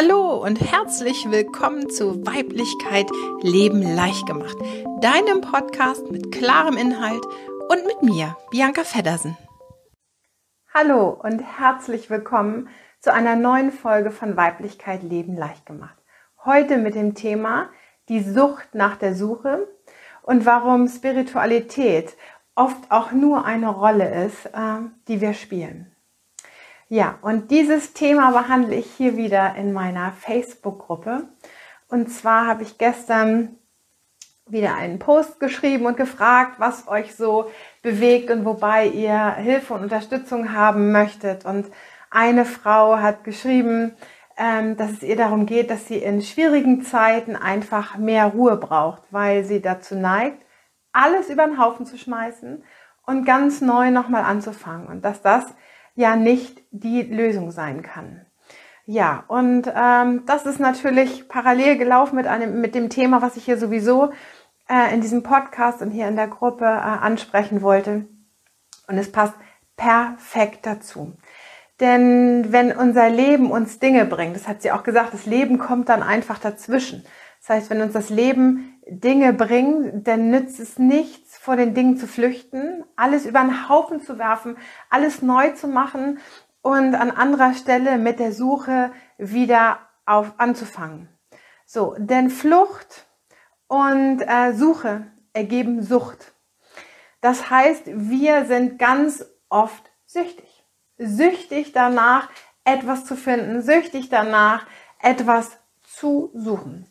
Hallo und herzlich willkommen zu Weiblichkeit Leben leicht gemacht, deinem Podcast mit klarem Inhalt und mit mir, Bianca Feddersen. Hallo und herzlich willkommen zu einer neuen Folge von Weiblichkeit Leben leicht gemacht. Heute mit dem Thema die Sucht nach der Suche und warum Spiritualität oft auch nur eine Rolle ist, äh, die wir spielen. Ja, und dieses Thema behandle ich hier wieder in meiner Facebook-Gruppe. Und zwar habe ich gestern wieder einen Post geschrieben und gefragt, was euch so bewegt und wobei ihr Hilfe und Unterstützung haben möchtet. Und eine Frau hat geschrieben, ähm, dass es ihr darum geht, dass sie in schwierigen Zeiten einfach mehr Ruhe braucht, weil sie dazu neigt, alles über den Haufen zu schmeißen und ganz neu nochmal anzufangen. Und dass das ja nicht die Lösung sein kann. Ja, und ähm, das ist natürlich parallel gelaufen mit, einem, mit dem Thema, was ich hier sowieso äh, in diesem Podcast und hier in der Gruppe äh, ansprechen wollte. Und es passt perfekt dazu. Denn wenn unser Leben uns Dinge bringt, das hat sie auch gesagt, das Leben kommt dann einfach dazwischen. Das heißt, wenn uns das Leben Dinge bringt, dann nützt es nichts, vor den Dingen zu flüchten, alles über den Haufen zu werfen, alles neu zu machen und an anderer Stelle mit der Suche wieder auf, anzufangen. So, denn Flucht und äh, Suche ergeben Sucht. Das heißt, wir sind ganz oft süchtig. Süchtig danach, etwas zu finden, süchtig danach, etwas zu suchen.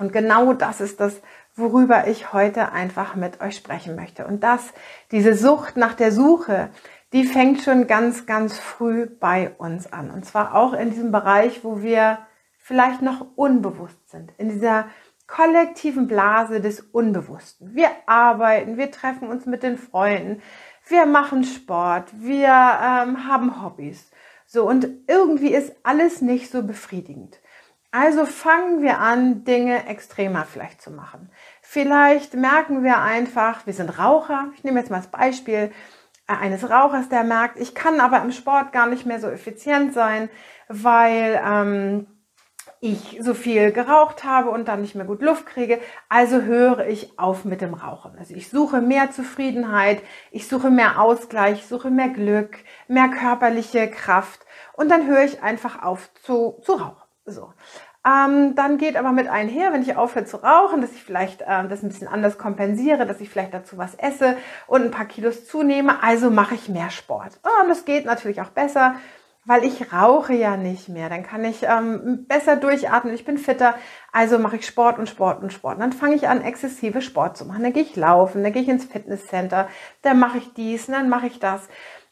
Und genau das ist das worüber ich heute einfach mit euch sprechen möchte. Und das, diese Sucht nach der Suche, die fängt schon ganz, ganz früh bei uns an. Und zwar auch in diesem Bereich, wo wir vielleicht noch unbewusst sind, in dieser kollektiven Blase des Unbewussten. Wir arbeiten, wir treffen uns mit den Freunden, wir machen Sport, wir ähm, haben Hobbys. So, und irgendwie ist alles nicht so befriedigend. Also fangen wir an, Dinge extremer vielleicht zu machen. Vielleicht merken wir einfach, wir sind Raucher. Ich nehme jetzt mal das Beispiel äh, eines Rauchers, der merkt, ich kann aber im Sport gar nicht mehr so effizient sein, weil ähm, ich so viel geraucht habe und dann nicht mehr gut Luft kriege. Also höre ich auf mit dem Rauchen. Also ich suche mehr Zufriedenheit, ich suche mehr Ausgleich, ich suche mehr Glück, mehr körperliche Kraft und dann höre ich einfach auf zu, zu rauchen. So. Ähm, dann geht aber mit einher, wenn ich aufhöre zu rauchen, dass ich vielleicht ähm, das ein bisschen anders kompensiere, dass ich vielleicht dazu was esse und ein paar Kilos zunehme. Also mache ich mehr Sport. Oh, und das geht natürlich auch besser, weil ich rauche ja nicht mehr. Dann kann ich ähm, besser durchatmen, ich bin fitter. Also mache ich Sport und Sport und Sport. Und dann fange ich an, exzessive Sport zu machen. Dann gehe ich laufen, dann gehe ich ins Fitnesscenter, dann mache ich dies, und dann mache ich das.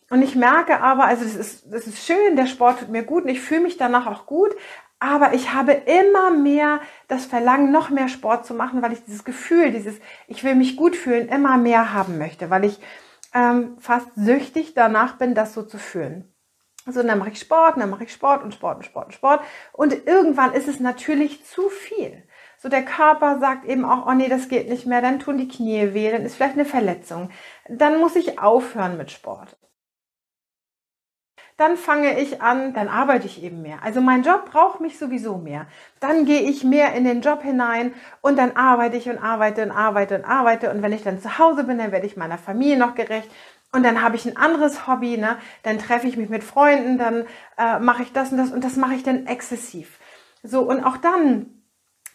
Und ich merke aber, also das ist, das ist schön, der Sport tut mir gut und ich fühle mich danach auch gut, aber ich habe immer mehr das Verlangen, noch mehr Sport zu machen, weil ich dieses Gefühl, dieses Ich will mich gut fühlen, immer mehr haben möchte, weil ich ähm, fast süchtig danach bin, das so zu fühlen. So, und dann mache ich Sport, und dann mache ich Sport und Sport und Sport und Sport. Und irgendwann ist es natürlich zu viel. So, der Körper sagt eben auch, oh nee, das geht nicht mehr, dann tun die Knie weh, dann ist vielleicht eine Verletzung. Dann muss ich aufhören mit Sport dann fange ich an, dann arbeite ich eben mehr. Also mein Job braucht mich sowieso mehr. Dann gehe ich mehr in den Job hinein und dann arbeite ich und arbeite und arbeite und arbeite. Und wenn ich dann zu Hause bin, dann werde ich meiner Familie noch gerecht. Und dann habe ich ein anderes Hobby, ne? dann treffe ich mich mit Freunden, dann äh, mache ich das und das und das mache ich dann exzessiv. So, und auch dann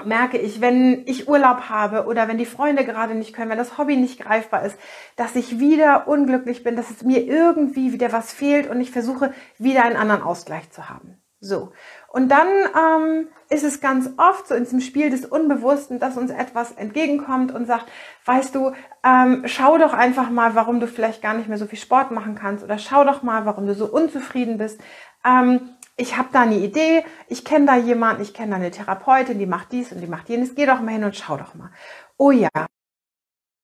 merke ich, wenn ich Urlaub habe oder wenn die Freunde gerade nicht können, wenn das Hobby nicht greifbar ist, dass ich wieder unglücklich bin, dass es mir irgendwie wieder was fehlt und ich versuche wieder einen anderen Ausgleich zu haben. So. Und dann ähm, ist es ganz oft so in diesem Spiel des Unbewussten, dass uns etwas entgegenkommt und sagt, weißt du, ähm, schau doch einfach mal, warum du vielleicht gar nicht mehr so viel Sport machen kannst oder schau doch mal, warum du so unzufrieden bist. Ähm, ich habe da eine Idee, ich kenne da jemanden, ich kenne da eine Therapeutin, die macht dies und die macht jenes, geh doch mal hin und schau doch mal. Oh ja,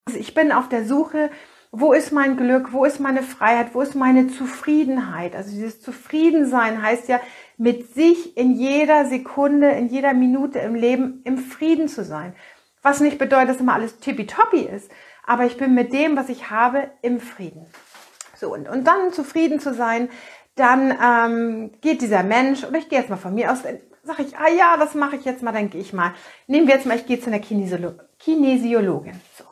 also ich bin auf der Suche, wo ist mein Glück, wo ist meine Freiheit, wo ist meine Zufriedenheit. Also dieses Zufriedensein heißt ja, mit sich in jeder Sekunde, in jeder Minute im Leben im Frieden zu sein. Was nicht bedeutet, dass immer alles tippitoppi ist, aber ich bin mit dem, was ich habe, im Frieden. So, und, und dann zufrieden zu sein, dann ähm, geht dieser Mensch, oder ich gehe jetzt mal von mir aus, sage ich, ah ja, das mache ich jetzt mal, dann gehe ich mal. Nehmen wir jetzt mal, ich gehe zu einer Kinesiolo Kinesiologin. So.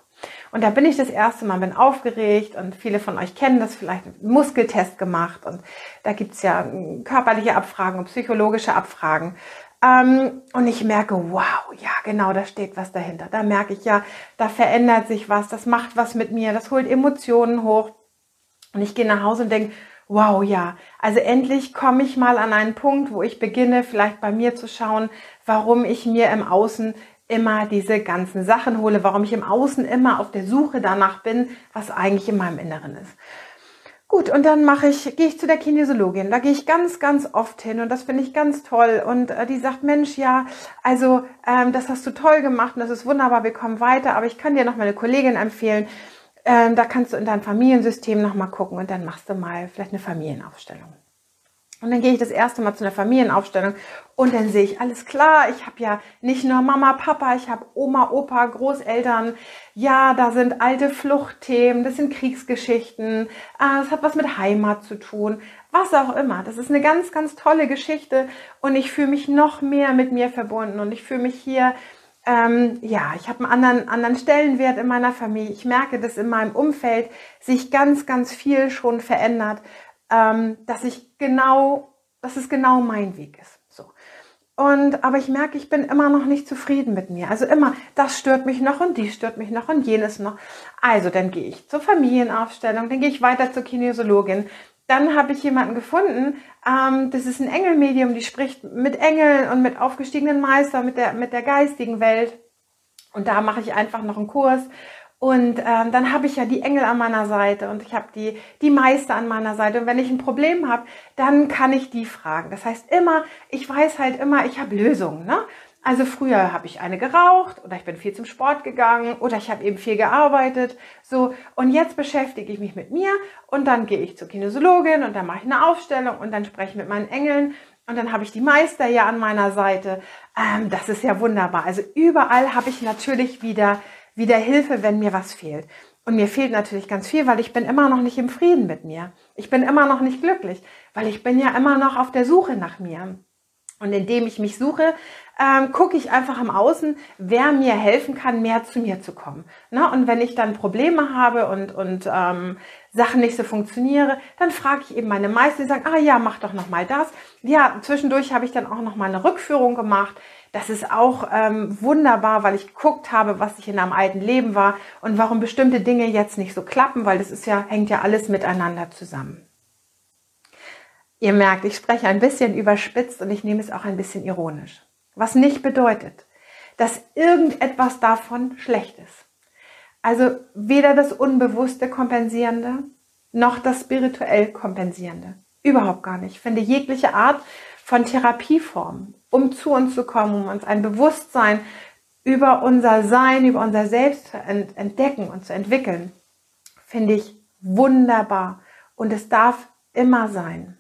Und da bin ich das erste Mal, bin aufgeregt und viele von euch kennen das vielleicht, Muskeltest gemacht und da gibt's ja hm, körperliche Abfragen und psychologische Abfragen. Ähm, und ich merke, wow, ja, genau, da steht was dahinter. Da merke ich ja, da verändert sich was, das macht was mit mir, das holt Emotionen hoch. Und ich gehe nach Hause und denke, wow, ja, also endlich komme ich mal an einen Punkt, wo ich beginne, vielleicht bei mir zu schauen, warum ich mir im Außen immer diese ganzen Sachen hole, warum ich im Außen immer auf der Suche danach bin, was eigentlich in meinem Inneren ist. Gut, und dann mache ich, gehe ich zu der Kinesiologin. Da gehe ich ganz, ganz oft hin und das finde ich ganz toll. Und äh, die sagt, Mensch, ja, also ähm, das hast du toll gemacht und das ist wunderbar, wir kommen weiter, aber ich kann dir noch mal eine Kollegin empfehlen. Ähm, da kannst du in dein Familiensystem noch mal gucken und dann machst du mal vielleicht eine Familienaufstellung. Und dann gehe ich das erste Mal zu einer Familienaufstellung und dann sehe ich, alles klar, ich habe ja nicht nur Mama, Papa, ich habe Oma, Opa, Großeltern. Ja, da sind alte Fluchtthemen, das sind Kriegsgeschichten, äh, es hat was mit Heimat zu tun, was auch immer. Das ist eine ganz, ganz tolle Geschichte und ich fühle mich noch mehr mit mir verbunden und ich fühle mich hier, ähm, ja, ich habe einen anderen, anderen Stellenwert in meiner Familie. Ich merke, dass in meinem Umfeld sich ganz, ganz viel schon verändert ähm, dass ich genau, dass es genau mein Weg ist. So. Und, aber ich merke, ich bin immer noch nicht zufrieden mit mir. Also immer, das stört mich noch und dies stört mich noch und jenes noch. Also dann gehe ich zur Familienaufstellung, dann gehe ich weiter zur Kinesiologin. Dann habe ich jemanden gefunden, ähm, das ist ein Engelmedium, die spricht mit Engeln und mit aufgestiegenen Meistern, mit der, mit der geistigen Welt. Und da mache ich einfach noch einen Kurs und ähm, dann habe ich ja die Engel an meiner Seite und ich habe die, die Meister an meiner Seite. Und wenn ich ein Problem habe, dann kann ich die fragen. Das heißt immer, ich weiß halt immer, ich habe Lösungen. Ne? Also früher habe ich eine geraucht oder ich bin viel zum Sport gegangen oder ich habe eben viel gearbeitet. So und jetzt beschäftige ich mich mit mir und dann gehe ich zur Kinesiologin und dann mache ich eine Aufstellung und dann spreche ich mit meinen Engeln und dann habe ich die Meister ja an meiner Seite. Ähm, das ist ja wunderbar. Also überall habe ich natürlich wieder wieder Hilfe, wenn mir was fehlt. Und mir fehlt natürlich ganz viel, weil ich bin immer noch nicht im Frieden mit mir. Ich bin immer noch nicht glücklich, weil ich bin ja immer noch auf der Suche nach mir. Und indem ich mich suche, ähm, gucke ich einfach im Außen, wer mir helfen kann, mehr zu mir zu kommen. Na, und wenn ich dann Probleme habe und, und ähm, Sachen nicht so funktionieren, dann frage ich eben meine Meister, die sagen, ah ja, mach doch noch mal das. Ja, zwischendurch habe ich dann auch noch mal eine Rückführung gemacht. Das ist auch ähm, wunderbar, weil ich geguckt habe, was ich in einem alten Leben war und warum bestimmte Dinge jetzt nicht so klappen, weil das ist ja, hängt ja alles miteinander zusammen. Ihr merkt, ich spreche ein bisschen überspitzt und ich nehme es auch ein bisschen ironisch. Was nicht bedeutet, dass irgendetwas davon schlecht ist. Also weder das Unbewusste kompensierende noch das spirituell kompensierende. Überhaupt gar nicht. Ich finde jegliche Art von Therapieformen, um zu uns zu kommen, um uns ein Bewusstsein über unser Sein, über unser Selbst zu entdecken und zu entwickeln, finde ich wunderbar. Und es darf immer sein.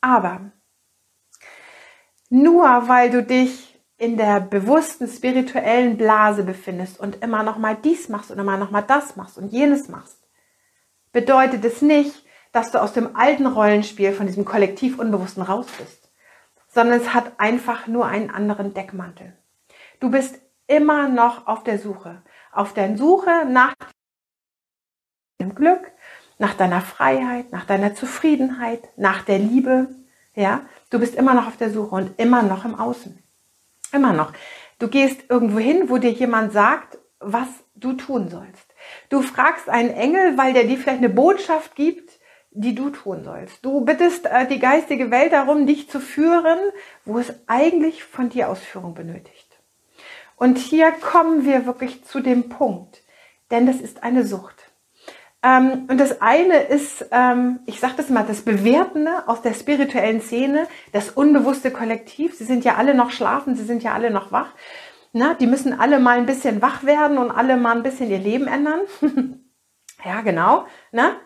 Aber nur weil du dich in der bewussten spirituellen Blase befindest und immer noch mal dies machst und immer noch mal das machst und jenes machst, bedeutet es nicht, dass du aus dem alten Rollenspiel von diesem Kollektiv Unbewussten raus bist sondern es hat einfach nur einen anderen Deckmantel. Du bist immer noch auf der Suche, auf der Suche nach dem Glück, nach deiner Freiheit, nach deiner Zufriedenheit, nach der Liebe. Ja, du bist immer noch auf der Suche und immer noch im Außen. Immer noch. Du gehst irgendwo hin, wo dir jemand sagt, was du tun sollst. Du fragst einen Engel, weil der dir vielleicht eine Botschaft gibt, die du tun sollst. Du bittest äh, die geistige Welt darum, dich zu führen, wo es eigentlich von dir Ausführung benötigt. Und hier kommen wir wirklich zu dem Punkt, denn das ist eine Sucht. Ähm, und das eine ist, ähm, ich sage das mal, das Bewertende aus der spirituellen Szene, das unbewusste Kollektiv. Sie sind ja alle noch schlafen, sie sind ja alle noch wach. Na, die müssen alle mal ein bisschen wach werden und alle mal ein bisschen ihr Leben ändern. ja, genau. Na?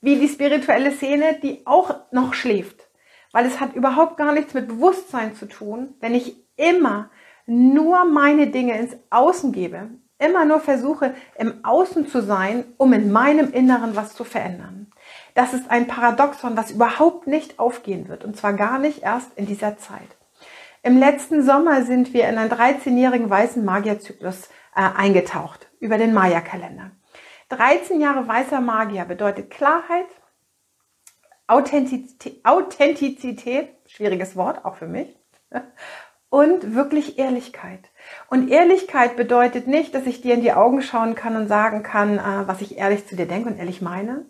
wie die spirituelle Szene, die auch noch schläft. Weil es hat überhaupt gar nichts mit Bewusstsein zu tun, wenn ich immer nur meine Dinge ins Außen gebe, immer nur versuche, im Außen zu sein, um in meinem Inneren was zu verändern. Das ist ein Paradoxon, was überhaupt nicht aufgehen wird. Und zwar gar nicht erst in dieser Zeit. Im letzten Sommer sind wir in einen 13-jährigen weißen Magierzyklus äh, eingetaucht über den Maya-Kalender. 13 Jahre weißer Magier bedeutet Klarheit, Authentizität, Authentizität, schwieriges Wort, auch für mich, und wirklich Ehrlichkeit. Und Ehrlichkeit bedeutet nicht, dass ich dir in die Augen schauen kann und sagen kann, äh, was ich ehrlich zu dir denke und ehrlich meine,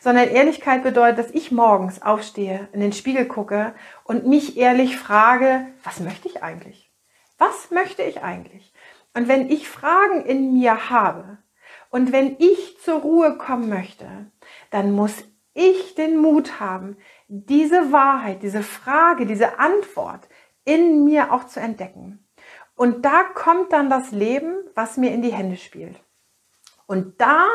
sondern Ehrlichkeit bedeutet, dass ich morgens aufstehe, in den Spiegel gucke und mich ehrlich frage, was möchte ich eigentlich? Was möchte ich eigentlich? Und wenn ich Fragen in mir habe und wenn ich zur Ruhe kommen möchte, dann muss ich den Mut haben, diese Wahrheit, diese Frage, diese Antwort in mir auch zu entdecken. Und da kommt dann das Leben, was mir in die Hände spielt. Und da,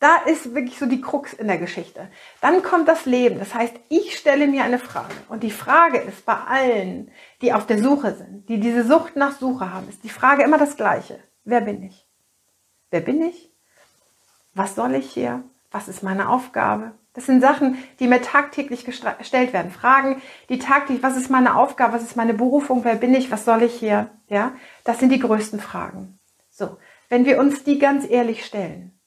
da ist wirklich so die Krux in der Geschichte. Dann kommt das Leben. Das heißt, ich stelle mir eine Frage. Und die Frage ist bei allen, die auf der Suche sind, die diese Sucht nach Suche haben, ist die Frage immer das gleiche. Wer bin ich? Wer bin ich? Was soll ich hier? Was ist meine Aufgabe? Das sind Sachen, die mir tagtäglich gestellt werden. Fragen, die tagtäglich, was ist meine Aufgabe, was ist meine Berufung, wer bin ich, was soll ich hier? Ja, das sind die größten Fragen. So, wenn wir uns die ganz ehrlich stellen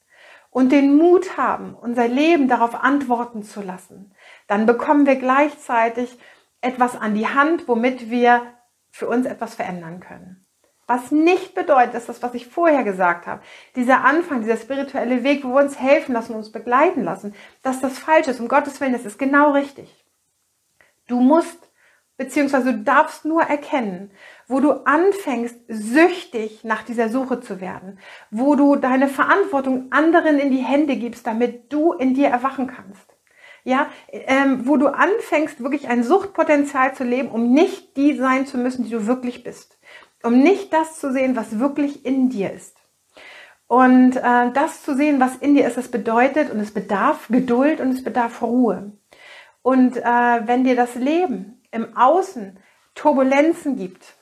und den Mut haben, unser Leben darauf antworten zu lassen, dann bekommen wir gleichzeitig etwas an die Hand, womit wir für uns etwas verändern können. Was nicht bedeutet, dass das, was ich vorher gesagt habe, dieser Anfang, dieser spirituelle Weg, wo wir uns helfen lassen, uns begleiten lassen, dass das falsch ist. Um Gottes Willen, das ist genau richtig. Du musst, beziehungsweise du darfst nur erkennen, wo du anfängst, süchtig nach dieser Suche zu werden, wo du deine Verantwortung anderen in die Hände gibst, damit du in dir erwachen kannst. Ja, ähm, wo du anfängst, wirklich ein Suchtpotenzial zu leben, um nicht die sein zu müssen, die du wirklich bist um nicht das zu sehen, was wirklich in dir ist. Und äh, das zu sehen, was in dir ist, das bedeutet und es bedarf Geduld und es bedarf Ruhe. Und äh, wenn dir das Leben im Außen Turbulenzen gibt,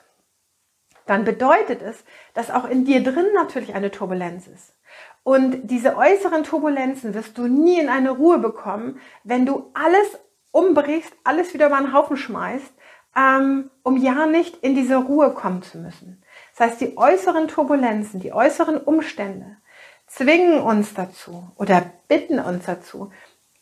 dann bedeutet es, dass auch in dir drin natürlich eine Turbulenz ist. Und diese äußeren Turbulenzen wirst du nie in eine Ruhe bekommen, wenn du alles umbrichst, alles wieder über den Haufen schmeißt um ja nicht in diese Ruhe kommen zu müssen. Das heißt, die äußeren Turbulenzen, die äußeren Umstände zwingen uns dazu oder bitten uns dazu,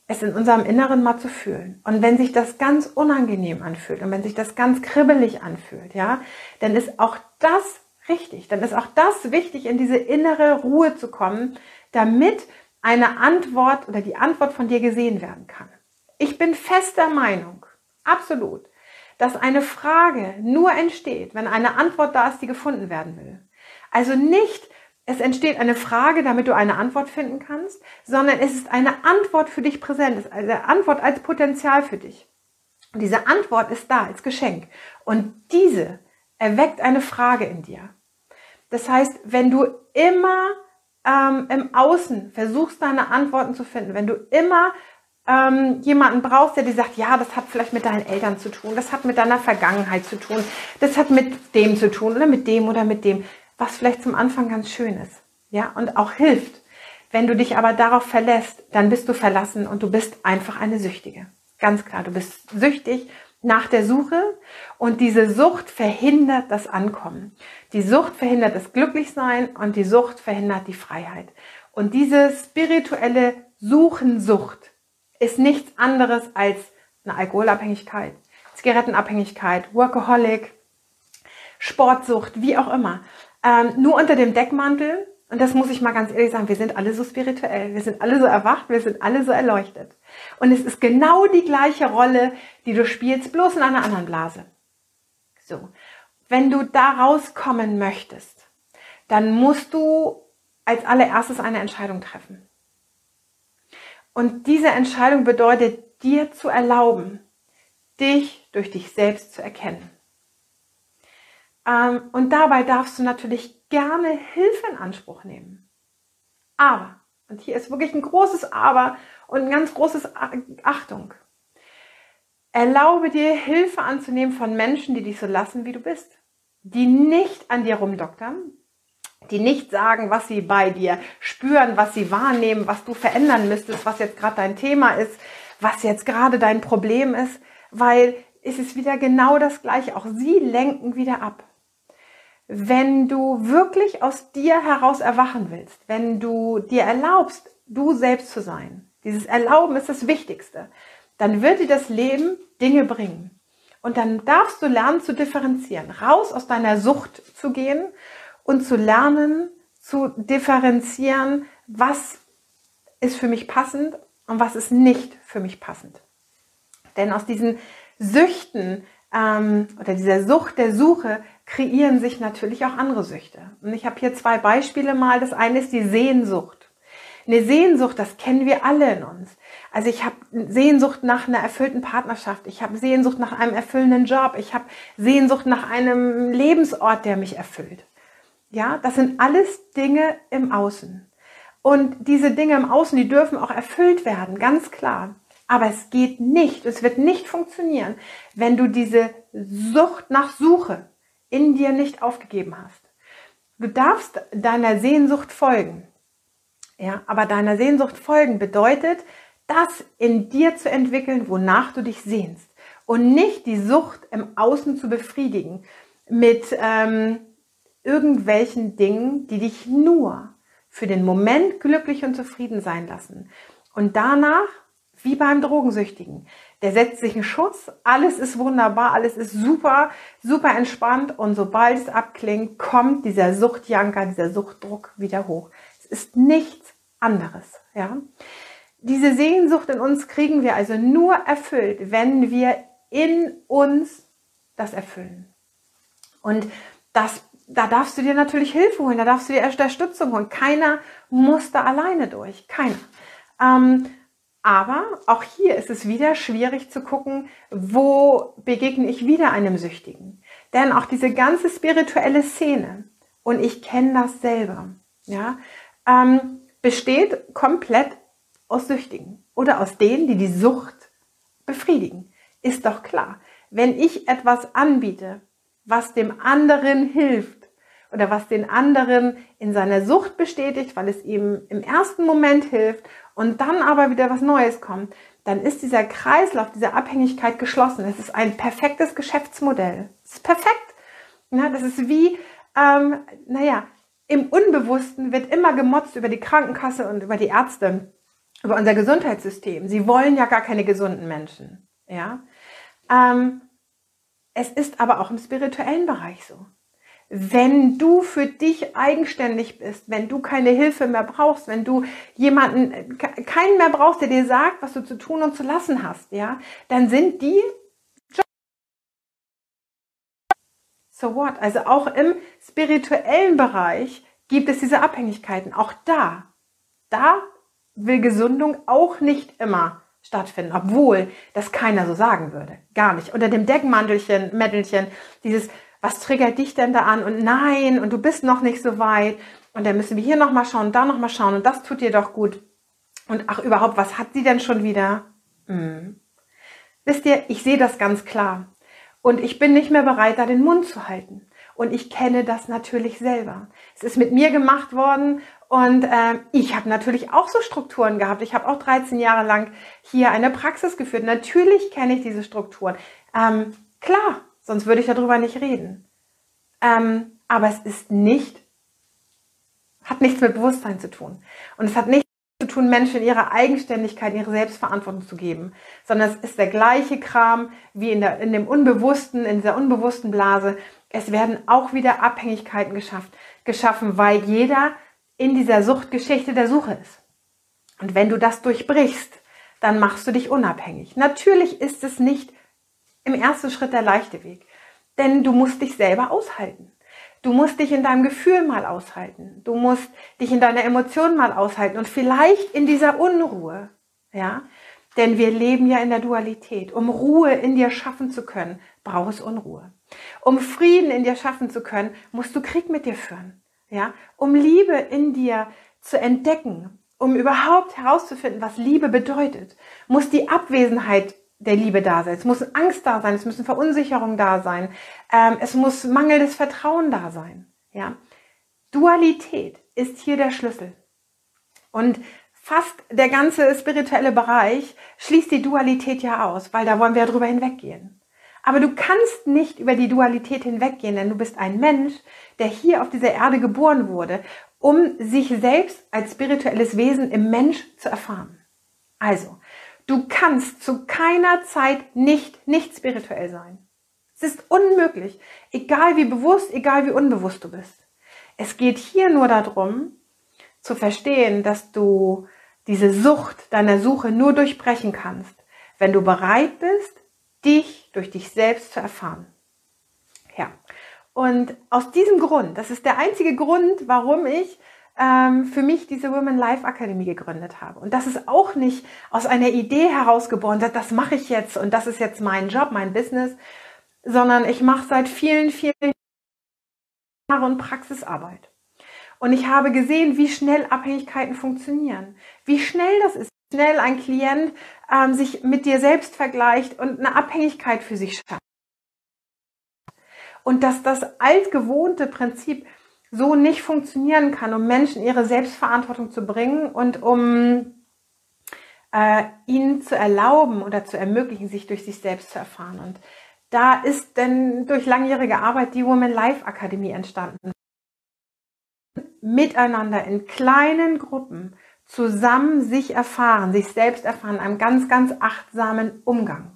es in unserem Inneren mal zu fühlen. Und wenn sich das ganz unangenehm anfühlt und wenn sich das ganz kribbelig anfühlt, ja, dann ist auch das richtig. Dann ist auch das wichtig, in diese innere Ruhe zu kommen, damit eine Antwort oder die Antwort von dir gesehen werden kann. Ich bin fester Meinung, absolut, dass eine Frage nur entsteht, wenn eine Antwort da ist, die gefunden werden will. Also nicht, es entsteht eine Frage, damit du eine Antwort finden kannst, sondern es ist eine Antwort für dich präsent, ist eine Antwort als Potenzial für dich. Und diese Antwort ist da als Geschenk. Und diese erweckt eine Frage in dir. Das heißt, wenn du immer ähm, im Außen versuchst, deine Antworten zu finden, wenn du immer ähm, jemanden brauchst, der dir sagt, ja, das hat vielleicht mit deinen Eltern zu tun, das hat mit deiner Vergangenheit zu tun, das hat mit dem zu tun oder mit dem oder mit dem, was vielleicht zum Anfang ganz schön ist, ja, und auch hilft. Wenn du dich aber darauf verlässt, dann bist du verlassen und du bist einfach eine Süchtige. Ganz klar, du bist süchtig nach der Suche und diese Sucht verhindert das Ankommen. Die Sucht verhindert das Glücklichsein und die Sucht verhindert die Freiheit. Und diese spirituelle Suchensucht, ist nichts anderes als eine Alkoholabhängigkeit, Zigarettenabhängigkeit, Workaholic, Sportsucht, wie auch immer. Ähm, nur unter dem Deckmantel, und das muss ich mal ganz ehrlich sagen, wir sind alle so spirituell, wir sind alle so erwacht, wir sind alle so erleuchtet. Und es ist genau die gleiche Rolle, die du spielst, bloß in einer anderen Blase. So. Wenn du da rauskommen möchtest, dann musst du als allererstes eine Entscheidung treffen. Und diese Entscheidung bedeutet, dir zu erlauben, dich durch dich selbst zu erkennen. Ähm, und dabei darfst du natürlich gerne Hilfe in Anspruch nehmen. Aber, und hier ist wirklich ein großes Aber und ein ganz großes Achtung. Erlaube dir Hilfe anzunehmen von Menschen, die dich so lassen, wie du bist. Die nicht an dir rumdoktern, die nicht sagen, was sie bei dir spüren, was sie wahrnehmen, was du verändern müsstest, was jetzt gerade dein Thema ist, was jetzt gerade dein Problem ist, weil es ist wieder genau das Gleiche. Auch sie lenken wieder ab. Wenn du wirklich aus dir heraus erwachen willst, wenn du dir erlaubst, du selbst zu sein, dieses Erlauben ist das Wichtigste, dann wird dir das Leben Dinge bringen. Und dann darfst du lernen zu differenzieren, raus aus deiner Sucht zu gehen und zu lernen zu differenzieren, was ist für mich passend und was ist nicht für mich passend. Denn aus diesen Süchten ähm, oder dieser Sucht der Suche kreieren sich natürlich auch andere Süchte. Und ich habe hier zwei Beispiele mal. Das eine ist die Sehnsucht. Eine Sehnsucht, das kennen wir alle in uns. Also ich habe Sehnsucht nach einer erfüllten Partnerschaft, ich habe Sehnsucht nach einem erfüllenden Job, ich habe Sehnsucht nach einem Lebensort, der mich erfüllt. Ja, das sind alles Dinge im Außen. Und diese Dinge im Außen, die dürfen auch erfüllt werden, ganz klar. Aber es geht nicht, es wird nicht funktionieren, wenn du diese Sucht nach Suche in dir nicht aufgegeben hast. Du darfst deiner Sehnsucht folgen. Ja, aber deiner Sehnsucht folgen bedeutet, das in dir zu entwickeln, wonach du dich sehnst. Und nicht die Sucht im Außen zu befriedigen mit ähm, irgendwelchen Dingen, die dich nur für den Moment glücklich und zufrieden sein lassen. Und danach, wie beim Drogensüchtigen, der setzt sich einen Schutz, alles ist wunderbar, alles ist super, super entspannt und sobald es abklingt, kommt dieser Suchtjanker, dieser Suchtdruck wieder hoch. Es ist nichts anderes, ja. Diese Sehnsucht in uns kriegen wir also nur erfüllt, wenn wir in uns das erfüllen. Und das, da darfst du dir natürlich Hilfe holen, da darfst du dir erst Unterstützung holen. Keiner muss da alleine durch, keiner. Ähm, aber auch hier ist es wieder schwierig zu gucken, wo begegne ich wieder einem Süchtigen. Denn auch diese ganze spirituelle Szene, und ich kenne das selber, ja, ähm, besteht komplett aus Süchtigen oder aus denen, die die Sucht befriedigen. Ist doch klar. Wenn ich etwas anbiete, was dem anderen hilft oder was den anderen in seiner Sucht bestätigt, weil es ihm im ersten Moment hilft und dann aber wieder was Neues kommt, dann ist dieser Kreislauf, diese Abhängigkeit geschlossen. Es ist ein perfektes Geschäftsmodell. Es ist perfekt. Ja, das ist wie, ähm, naja, im Unbewussten wird immer gemotzt über die Krankenkasse und über die Ärzte, über unser Gesundheitssystem. Sie wollen ja gar keine gesunden Menschen. Ja, ähm, es ist aber auch im spirituellen Bereich so wenn du für dich eigenständig bist, wenn du keine Hilfe mehr brauchst, wenn du jemanden, keinen mehr brauchst, der dir sagt, was du zu tun und zu lassen hast, ja, dann sind die So what? Also auch im spirituellen Bereich gibt es diese Abhängigkeiten. Auch da, da will Gesundung auch nicht immer stattfinden, obwohl das keiner so sagen würde. Gar nicht. Unter dem Deckmantelchen, Mättelchen, dieses was triggert dich denn da an? Und nein, und du bist noch nicht so weit. Und dann müssen wir hier nochmal schauen, da nochmal schauen. Und das tut dir doch gut. Und ach, überhaupt, was hat sie denn schon wieder? Hm. Wisst ihr, ich sehe das ganz klar. Und ich bin nicht mehr bereit, da den Mund zu halten. Und ich kenne das natürlich selber. Es ist mit mir gemacht worden und äh, ich habe natürlich auch so Strukturen gehabt. Ich habe auch 13 Jahre lang hier eine Praxis geführt. Natürlich kenne ich diese Strukturen. Ähm, klar, sonst würde ich darüber nicht reden. Ähm, aber es ist nicht, hat nichts mit Bewusstsein zu tun. Und es hat nichts zu tun, Menschen ihre Eigenständigkeit, ihre Selbstverantwortung zu geben, sondern es ist der gleiche Kram wie in, der, in dem Unbewussten, in dieser unbewussten Blase. Es werden auch wieder Abhängigkeiten geschafft, geschaffen, weil jeder in dieser Suchtgeschichte der Suche ist. Und wenn du das durchbrichst, dann machst du dich unabhängig. Natürlich ist es nicht im ersten Schritt der leichte Weg. Denn du musst dich selber aushalten. Du musst dich in deinem Gefühl mal aushalten. Du musst dich in deiner Emotion mal aushalten und vielleicht in dieser Unruhe. Ja? Denn wir leben ja in der Dualität. Um Ruhe in dir schaffen zu können, brauchst Unruhe. Um Frieden in dir schaffen zu können, musst du Krieg mit dir führen. Ja? Um Liebe in dir zu entdecken, um überhaupt herauszufinden, was Liebe bedeutet, muss die Abwesenheit der Liebe da sein. Es muss Angst da sein, es müssen Verunsicherung da sein, ähm, es muss mangelndes Vertrauen da sein. Ja? Dualität ist hier der Schlüssel. Und fast der ganze spirituelle Bereich schließt die Dualität ja aus, weil da wollen wir ja drüber hinweggehen. Aber du kannst nicht über die Dualität hinweggehen, denn du bist ein Mensch, der hier auf dieser Erde geboren wurde, um sich selbst als spirituelles Wesen im Mensch zu erfahren. Also, du kannst zu keiner Zeit nicht nicht spirituell sein. Es ist unmöglich, egal wie bewusst, egal wie unbewusst du bist. Es geht hier nur darum, zu verstehen, dass du diese Sucht deiner Suche nur durchbrechen kannst, wenn du bereit bist, dich durch dich selbst zu erfahren. Ja. Und aus diesem Grund, das ist der einzige Grund, warum ich ähm, für mich diese Women Life Academy gegründet habe. Und das ist auch nicht aus einer Idee herausgeboren, das mache ich jetzt und das ist jetzt mein Job, mein Business, sondern ich mache seit vielen, vielen Jahren Praxisarbeit. Und ich habe gesehen, wie schnell Abhängigkeiten funktionieren, wie schnell das ist, wie schnell ein Klient ähm, sich mit dir selbst vergleicht und eine Abhängigkeit für sich schafft. Und dass das altgewohnte Prinzip so nicht funktionieren kann, um Menschen ihre Selbstverantwortung zu bringen und um äh, ihnen zu erlauben oder zu ermöglichen, sich durch sich selbst zu erfahren. Und da ist denn durch langjährige Arbeit die Woman Life Akademie entstanden. Miteinander in kleinen Gruppen zusammen sich erfahren, sich selbst erfahren, einem ganz, ganz achtsamen Umgang.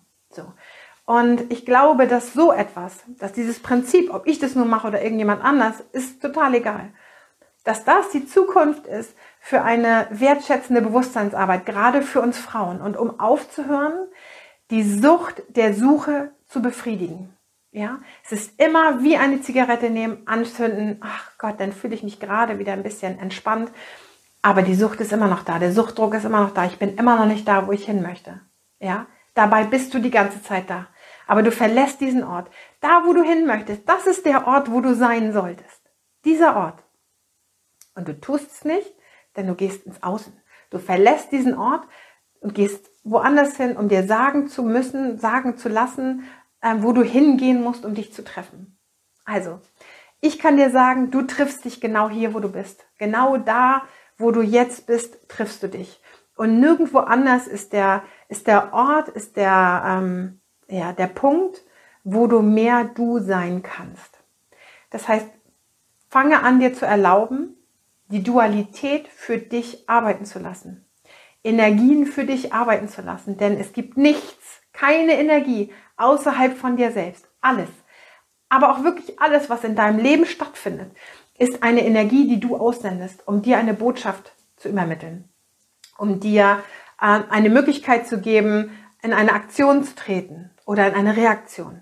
Und ich glaube, dass so etwas, dass dieses Prinzip, ob ich das nur mache oder irgendjemand anders, ist total egal. Dass das die Zukunft ist für eine wertschätzende Bewusstseinsarbeit, gerade für uns Frauen. Und um aufzuhören, die Sucht der Suche zu befriedigen. Ja, es ist immer wie eine Zigarette nehmen, anzünden. Ach Gott, dann fühle ich mich gerade wieder ein bisschen entspannt. Aber die Sucht ist immer noch da. Der Suchtdruck ist immer noch da. Ich bin immer noch nicht da, wo ich hin möchte. Ja, dabei bist du die ganze Zeit da. Aber du verlässt diesen Ort. Da, wo du hin möchtest, das ist der Ort, wo du sein solltest. Dieser Ort. Und du tust es nicht, denn du gehst ins Außen. Du verlässt diesen Ort und gehst woanders hin, um dir sagen zu müssen, sagen zu lassen, äh, wo du hingehen musst, um dich zu treffen. Also, ich kann dir sagen, du triffst dich genau hier, wo du bist. Genau da, wo du jetzt bist, triffst du dich. Und nirgendwo anders ist der, ist der Ort, ist der, ähm, ja, der Punkt, wo du mehr du sein kannst. Das heißt, fange an dir zu erlauben, die Dualität für dich arbeiten zu lassen. Energien für dich arbeiten zu lassen. Denn es gibt nichts, keine Energie außerhalb von dir selbst. Alles. Aber auch wirklich alles, was in deinem Leben stattfindet, ist eine Energie, die du aussendest, um dir eine Botschaft zu übermitteln. Um dir äh, eine Möglichkeit zu geben, in eine Aktion zu treten oder in eine Reaktion.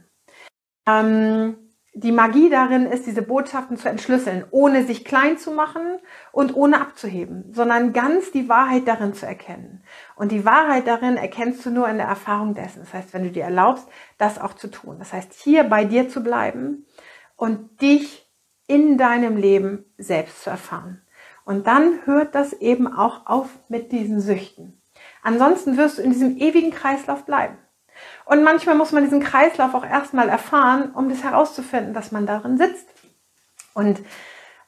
Ähm, die Magie darin ist, diese Botschaften zu entschlüsseln, ohne sich klein zu machen und ohne abzuheben, sondern ganz die Wahrheit darin zu erkennen. Und die Wahrheit darin erkennst du nur in der Erfahrung dessen. Das heißt, wenn du dir erlaubst, das auch zu tun. Das heißt, hier bei dir zu bleiben und dich in deinem Leben selbst zu erfahren. Und dann hört das eben auch auf mit diesen Süchten. Ansonsten wirst du in diesem ewigen Kreislauf bleiben. Und manchmal muss man diesen Kreislauf auch erstmal erfahren, um das herauszufinden, dass man darin sitzt. Und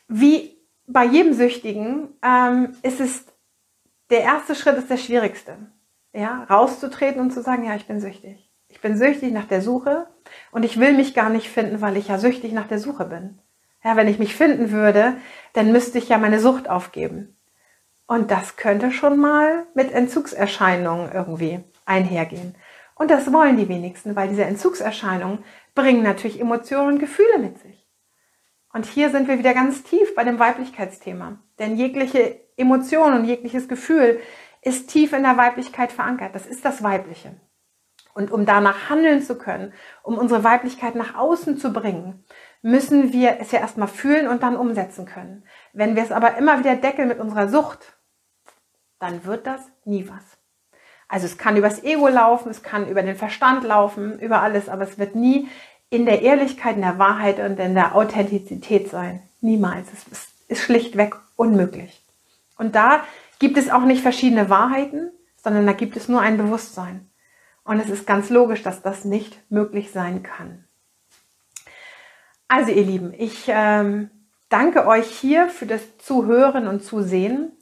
wie bei jedem Süchtigen ähm, ist es, der erste Schritt ist der schwierigste. Ja, rauszutreten und zu sagen, ja, ich bin süchtig. Ich bin süchtig nach der Suche und ich will mich gar nicht finden, weil ich ja süchtig nach der Suche bin. Ja, wenn ich mich finden würde, dann müsste ich ja meine Sucht aufgeben. Und das könnte schon mal mit Entzugserscheinungen irgendwie einhergehen. Und das wollen die wenigsten, weil diese Entzugserscheinungen bringen natürlich Emotionen und Gefühle mit sich. Und hier sind wir wieder ganz tief bei dem Weiblichkeitsthema. Denn jegliche Emotion und jegliches Gefühl ist tief in der Weiblichkeit verankert. Das ist das Weibliche. Und um danach handeln zu können, um unsere Weiblichkeit nach außen zu bringen, müssen wir es ja erstmal fühlen und dann umsetzen können. Wenn wir es aber immer wieder deckeln mit unserer Sucht, dann wird das nie was. Also es kann übers Ego laufen, es kann über den Verstand laufen, über alles, aber es wird nie in der Ehrlichkeit, in der Wahrheit und in der Authentizität sein. Niemals. Es ist schlichtweg unmöglich. Und da gibt es auch nicht verschiedene Wahrheiten, sondern da gibt es nur ein Bewusstsein. Und es ist ganz logisch, dass das nicht möglich sein kann. Also ihr Lieben, ich ähm, danke euch hier für das Zuhören und Zusehen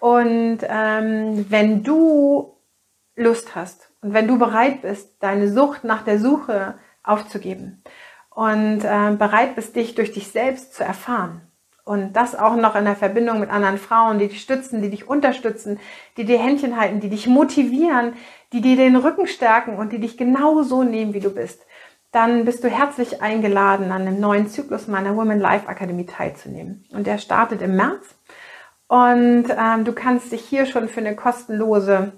Und ähm, wenn du Lust hast und wenn du bereit bist, deine Sucht nach der Suche aufzugeben und äh, bereit bist, dich durch dich selbst zu erfahren, und das auch noch in der Verbindung mit anderen Frauen, die dich stützen, die dich unterstützen, die dir Händchen halten, die dich motivieren, die dir den Rücken stärken und die dich genau so nehmen, wie du bist. Dann bist du herzlich eingeladen, an dem neuen Zyklus meiner Women Life Akademie teilzunehmen. Und der startet im März. Und ähm, du kannst dich hier schon für eine kostenlose,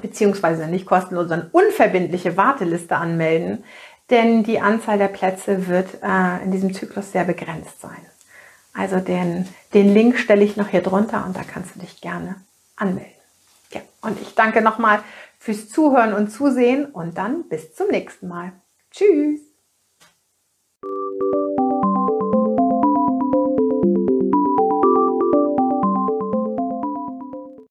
beziehungsweise nicht kostenlose, sondern unverbindliche Warteliste anmelden. Denn die Anzahl der Plätze wird äh, in diesem Zyklus sehr begrenzt sein. Also den, den Link stelle ich noch hier drunter und da kannst du dich gerne anmelden. Ja, und ich danke nochmal fürs Zuhören und Zusehen und dann bis zum nächsten Mal. Tschüss!